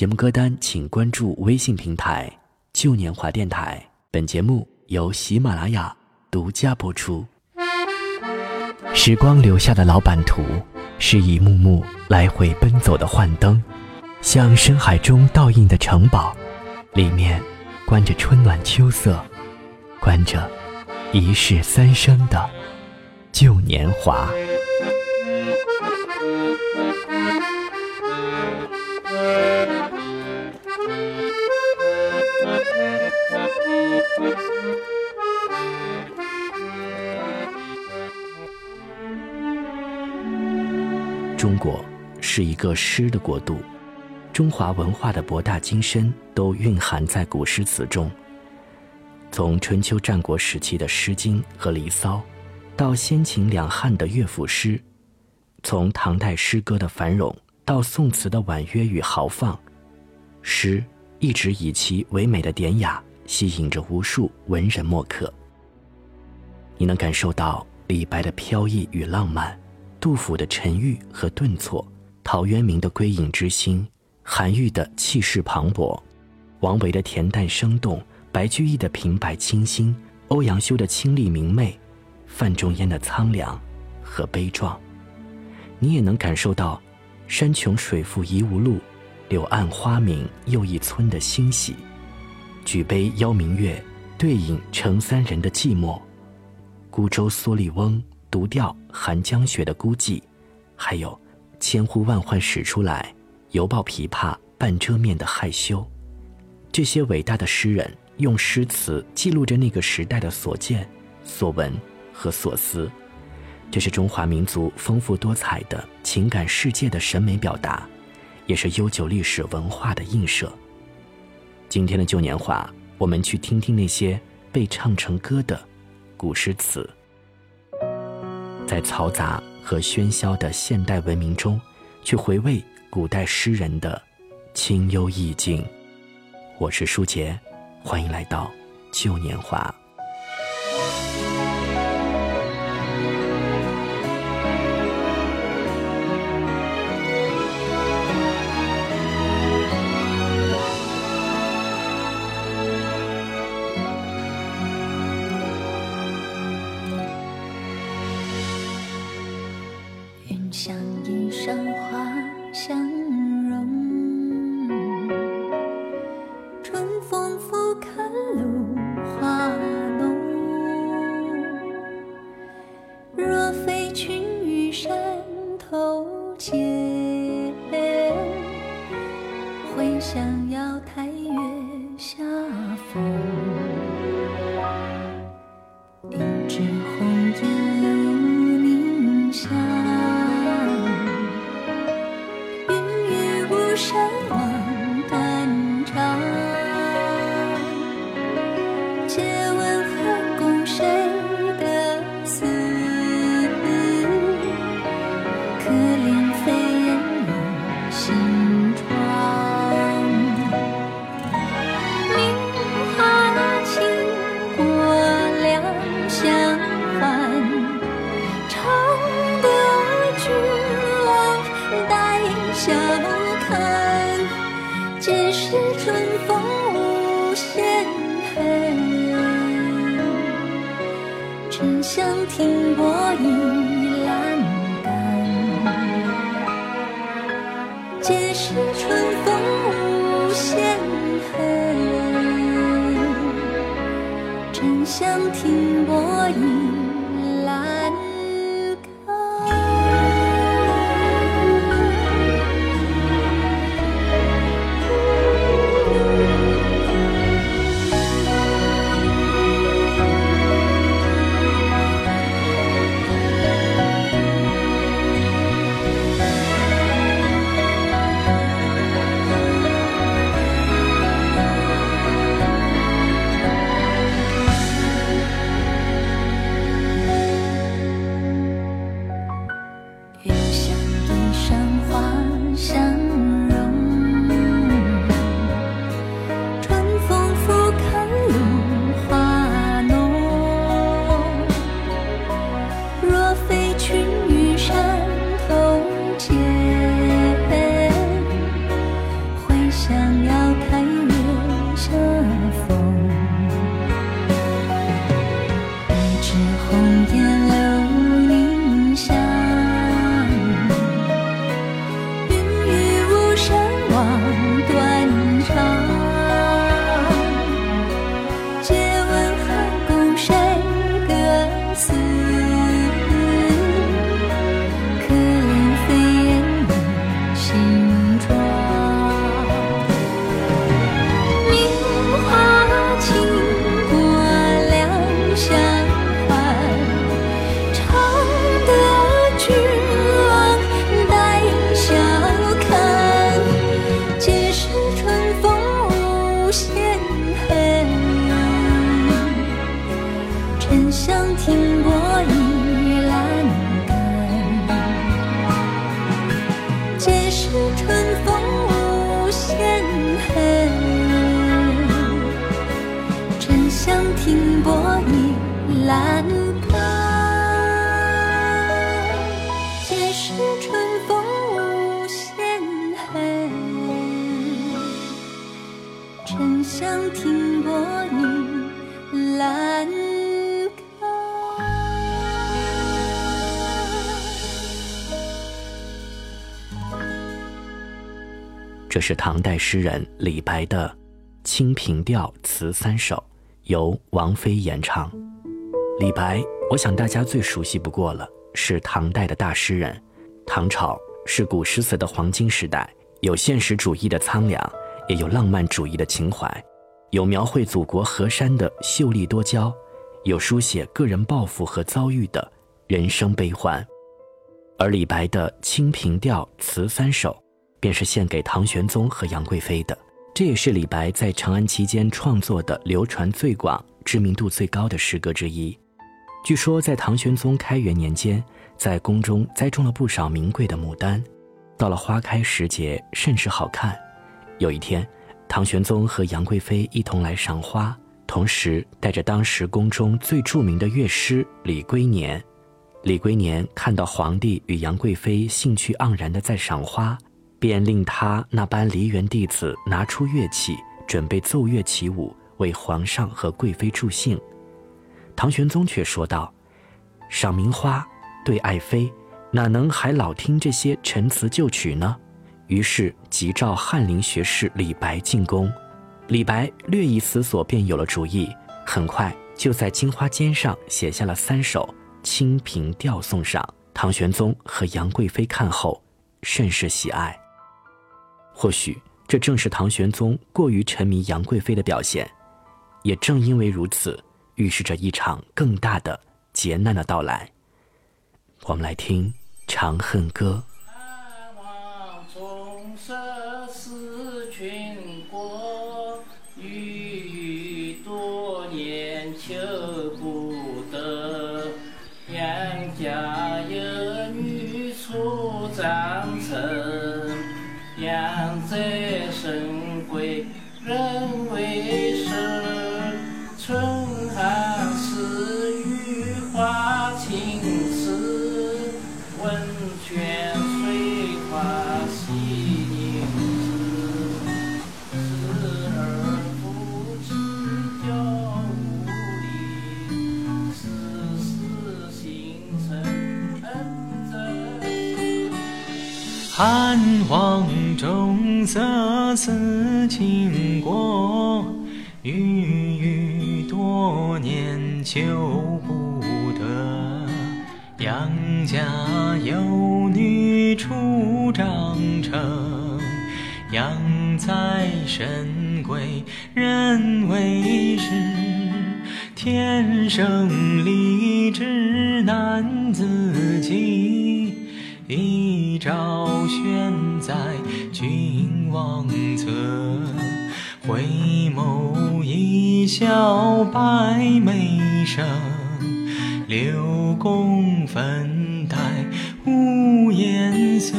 节目歌单请关注微信平台“旧年华电台”。本节目由喜马拉雅独家播出。时光留下的老版图，是一幕幕来回奔走的幻灯，像深海中倒映的城堡，里面关着春暖秋色，关着一世三生的旧年华。是一个诗的国度，中华文化的博大精深都蕴含在古诗词中。从春秋战国时期的《诗经》和《离骚》，到先秦两汉的乐府诗；从唐代诗歌的繁荣，到宋词的婉约与豪放，诗一直以其唯美的典雅吸引着无数文人墨客。你能感受到李白的飘逸与浪漫。杜甫的沉郁和顿挫，陶渊明的归隐之心，韩愈的气势磅礴，王维的恬淡生动，白居易的平白清新，欧阳修的清丽明媚，范仲淹的苍凉和悲壮。你也能感受到“山穷水复疑无路，柳暗花明又一村”的欣喜，举杯邀明月，对影成三人的寂寞，孤舟蓑笠翁。独钓寒江雪的孤寂，还有千呼万唤始出来，犹抱琵琶半遮面的害羞。这些伟大的诗人用诗词记录着那个时代的所见、所闻和所思，这是中华民族丰富多彩的情感世界的审美表达，也是悠久历史文化的映射。今天的旧年华，我们去听听那些被唱成歌的古诗词。在嘈杂和喧嚣的现代文明中，去回味古代诗人的清幽意境。我是舒杰，欢迎来到旧年华。的风这是唐代诗人李白的《清平调词三首》，由王菲演唱。李白，我想大家最熟悉不过了，是唐代的大诗人。唐朝是古诗词的黄金时代，有现实主义的苍凉，也有浪漫主义的情怀，有描绘祖国河山的秀丽多娇，有书写个人抱负和遭遇的人生悲欢。而李白的《清平调词三首》。便是献给唐玄宗和杨贵妃的，这也是李白在长安期间创作的流传最广、知名度最高的诗歌之一。据说，在唐玄宗开元年间，在宫中栽种了不少名贵的牡丹，到了花开时节，甚是好看。有一天，唐玄宗和杨贵妃一同来赏花，同时带着当时宫中最著名的乐师李龟年。李龟年看到皇帝与杨贵妃兴趣盎然地在赏花。便令他那班梨园弟子拿出乐器，准备奏乐起舞，为皇上和贵妃助兴。唐玄宗却说道：“赏名花，对爱妃，哪能还老听这些陈词旧曲呢？”于是急召翰林学士李白进宫。李白略一思索，便有了主意，很快就在金花笺上写下了三首《清平调》送上。唐玄宗和杨贵妃看后，甚是喜爱。或许这正是唐玄宗过于沉迷杨贵妃的表现，也正因为如此，预示着一场更大的劫难的到来。我们来听《长恨歌》。色思倾国，郁郁多年求不得。杨家有女初长成，养在深闺人未识，天生丽质难自弃。一朝悬在君王侧，回眸一笑百媚生。六宫粉黛无颜色。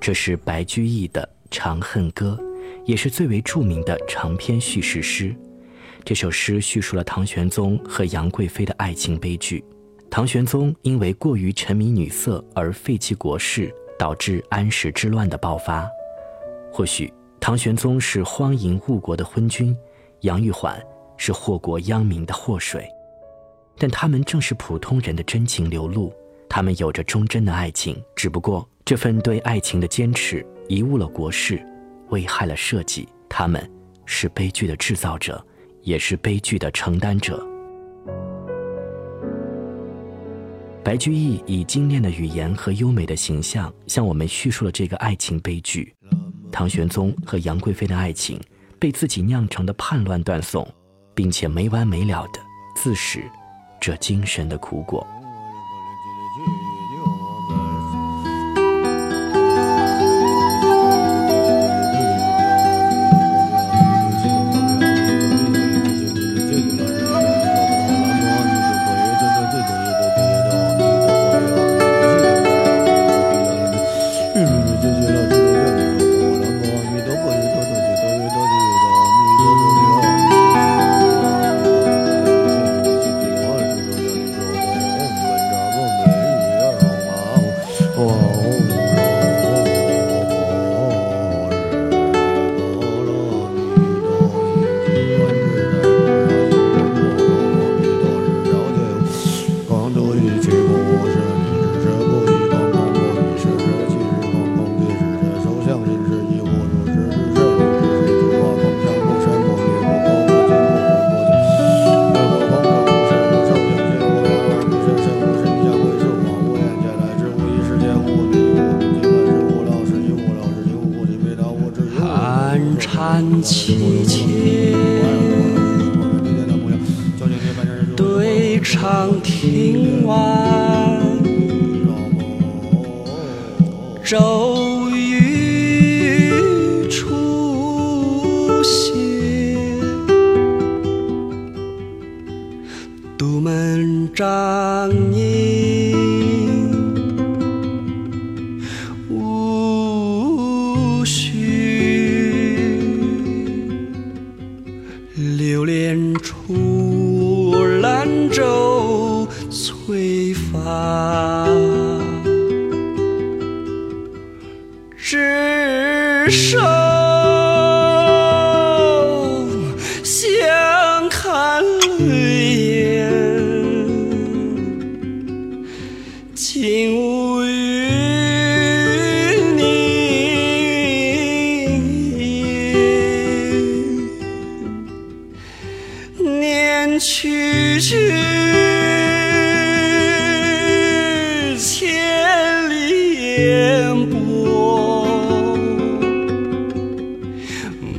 这是白居易的《长恨歌》，也是最为著名的长篇叙事诗。这首诗叙述了唐玄宗和杨贵妃的爱情悲剧。唐玄宗因为过于沉迷女色而废弃国事，导致安史之乱的爆发。或许唐玄宗是荒淫误国的昏君，杨玉环是祸国殃民的祸水，但他们正是普通人的真情流露。他们有着忠贞的爱情，只不过这份对爱情的坚持贻误了国事，危害了社稷。他们是悲剧的制造者，也是悲剧的承担者。白居易以精炼的语言和优美的形象，向我们叙述了这个爱情悲剧：唐玄宗和杨贵妃的爱情被自己酿成的叛乱断送，并且没完没了的自食这精神的苦果。do.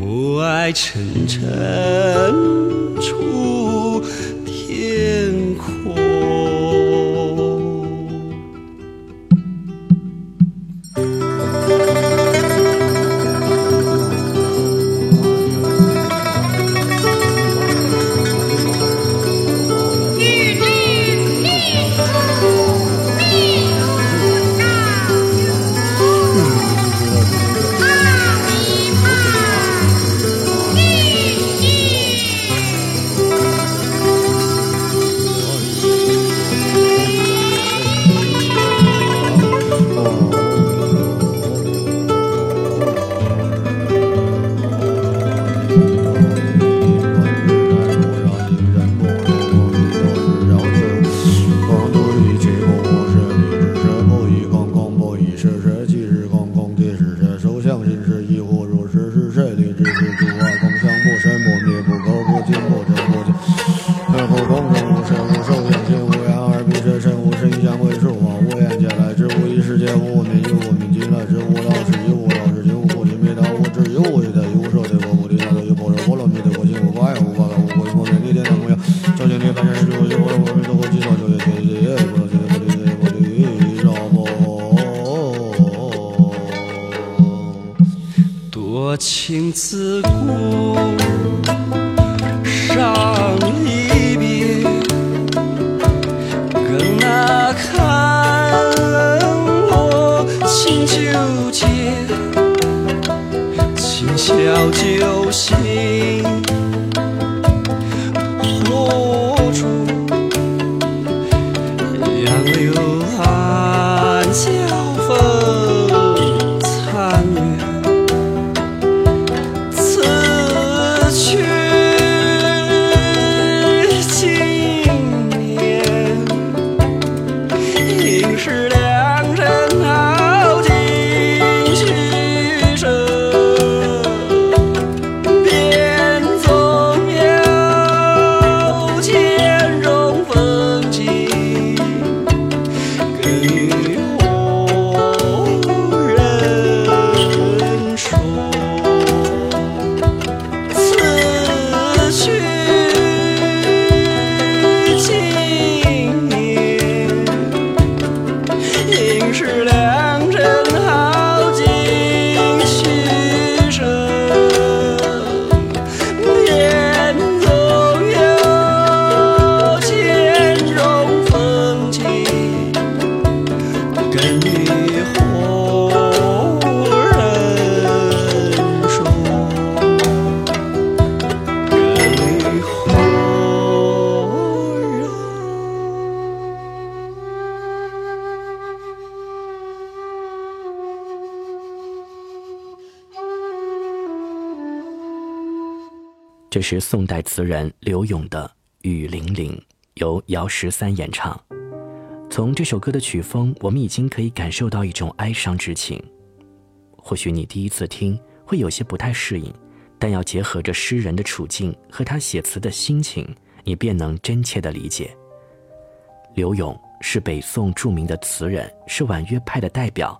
暮霭沉沉处。酒钱，今宵酒醒。是宋代词人柳永的《雨霖铃》，由姚十三演唱。从这首歌的曲风，我们已经可以感受到一种哀伤之情。或许你第一次听会有些不太适应，但要结合着诗人的处境和他写词的心情，你便能真切的理解。柳永是北宋著名的词人，是婉约派的代表。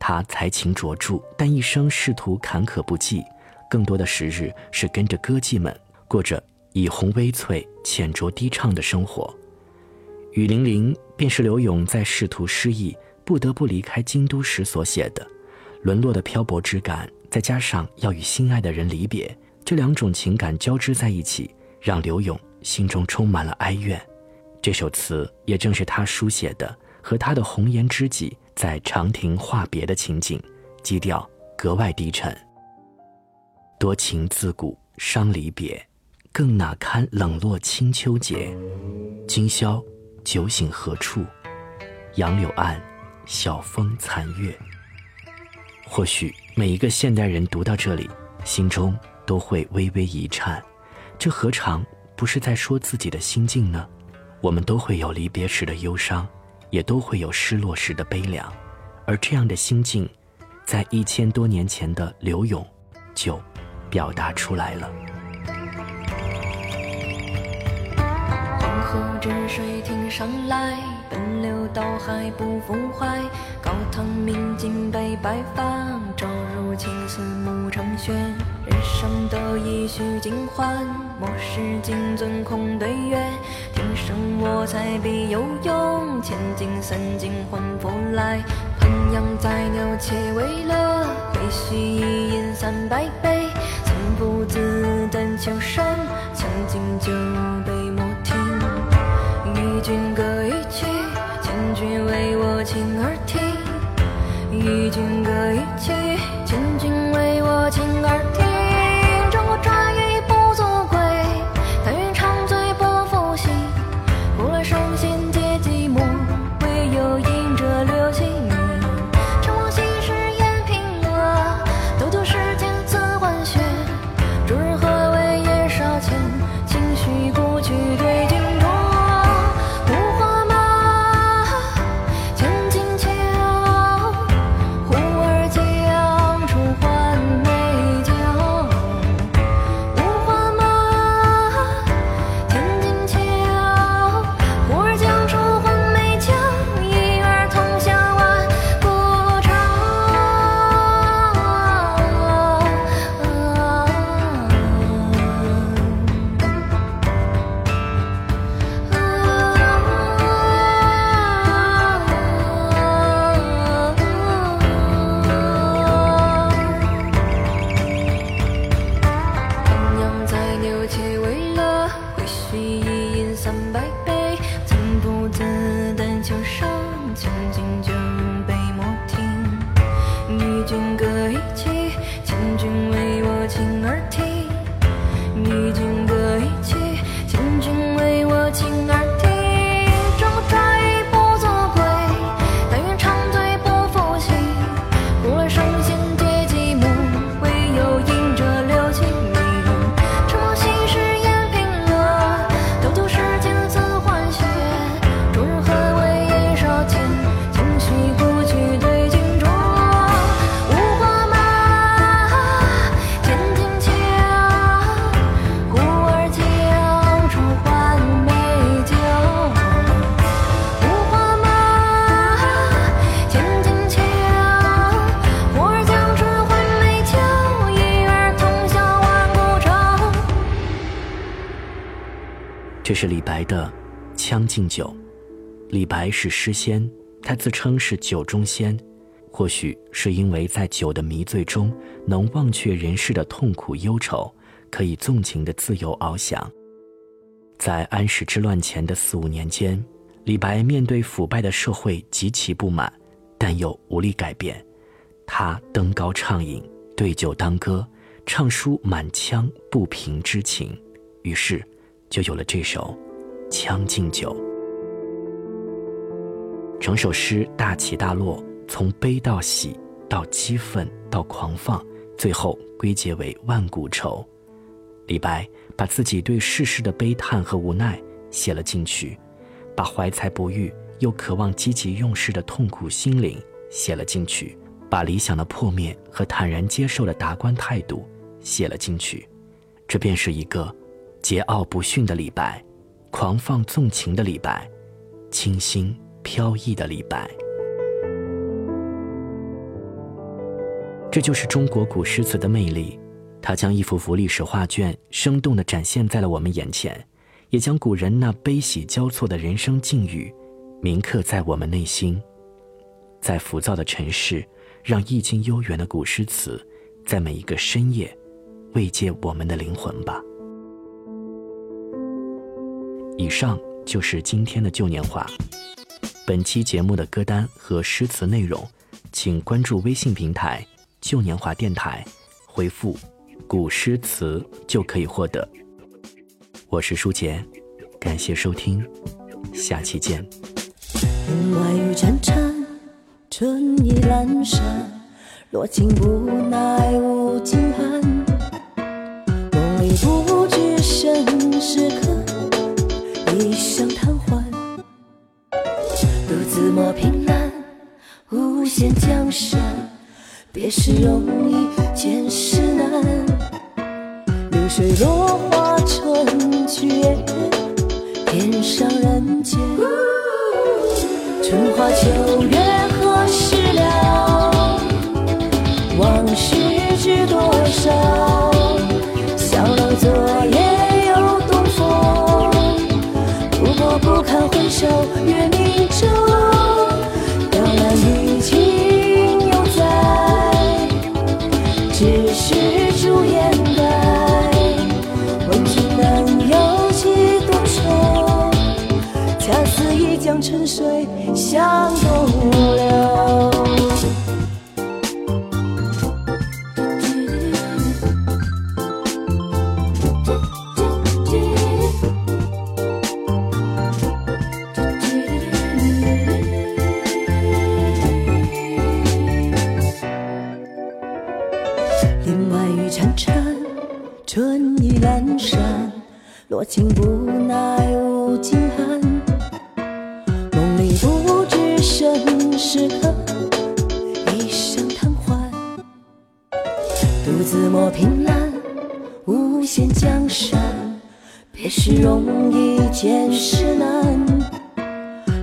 他才情卓著，但一生仕途坎坷不济，更多的时日是跟着歌妓们过着以红微翠、浅酌低唱的生活。《雨霖铃》便是刘永在仕途失意、不得不离开京都时所写的，沦落的漂泊之感，再加上要与心爱的人离别，这两种情感交织在一起，让刘永心中充满了哀怨。这首词也正是他书写的，和他的红颜知己在长亭话别的情景，基调格外低沉。多情自古伤离别，更哪堪冷落清秋节。今宵酒醒何处？杨柳岸，晓风残月。或许每一个现代人读到这里，心中都会微微一颤。这何尝不是在说自己的心境呢？我们都会有离别时的忧伤，也都会有失落时的悲凉，而这样的心境，在一千多年前的柳永，就表达出来了。河之水挺上来，奔流到海不复还。高堂明镜悲白发，朝如青丝暮成雪。人生得意须尽欢，莫使金樽空对月。天生我材必有用，千金散尽还复来。烹羊宰牛且为乐，会须一饮三百杯。曾不自丹丘山，将进酒杯与君歌一曲，请君为我倾这是李白的《将进酒》。李白是诗仙，他自称是酒中仙。或许是因为在酒的迷醉中，能忘却人世的痛苦忧愁，可以纵情的自由翱翔。在安史之乱前的四五年间，李白面对腐败的社会极其不满，但又无力改变。他登高畅饮，对酒当歌，唱出满腔不平之情，于是就有了这首《将进酒》。整首诗大起大落，从悲到喜，到激愤，到狂放，最后归结为万古愁。李白把自己对世事的悲叹和无奈写了进去，把怀才不遇又渴望积极用事的痛苦心灵写了进去，把理想的破灭和坦然接受的达观态度写了进去。这便是一个桀骜不驯的李白，狂放纵情的李白，清新。飘逸的李白，这就是中国古诗词的魅力。它将一幅幅历史画卷生动地展现在了我们眼前，也将古人那悲喜交错的人生境遇铭刻在我们内心。在浮躁的尘世，让意境悠远的古诗词，在每一个深夜慰藉我们的灵魂吧。以上就是今天的旧年华。本期节目的歌单和诗词内容，请关注微信平台“旧年华电台”，回复“古诗词”就可以获得。我是舒杰，感谢收听，下期见。外雨潺潺，春意阑珊，落尽无奈无尽寒。梦里不知身是无限江山。别时容易见时难。流水落花春去也，天上人间。春花秋月何时了？往事知多少？小楼昨夜又东风。不过不堪回首月明中。春水向东流。林外雨潺潺，春意阑珊，落尽不自磨凭栏，无限江山。别时容易见时难，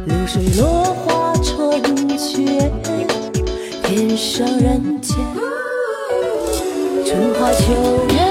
流水落花春去，天上人间。春花秋月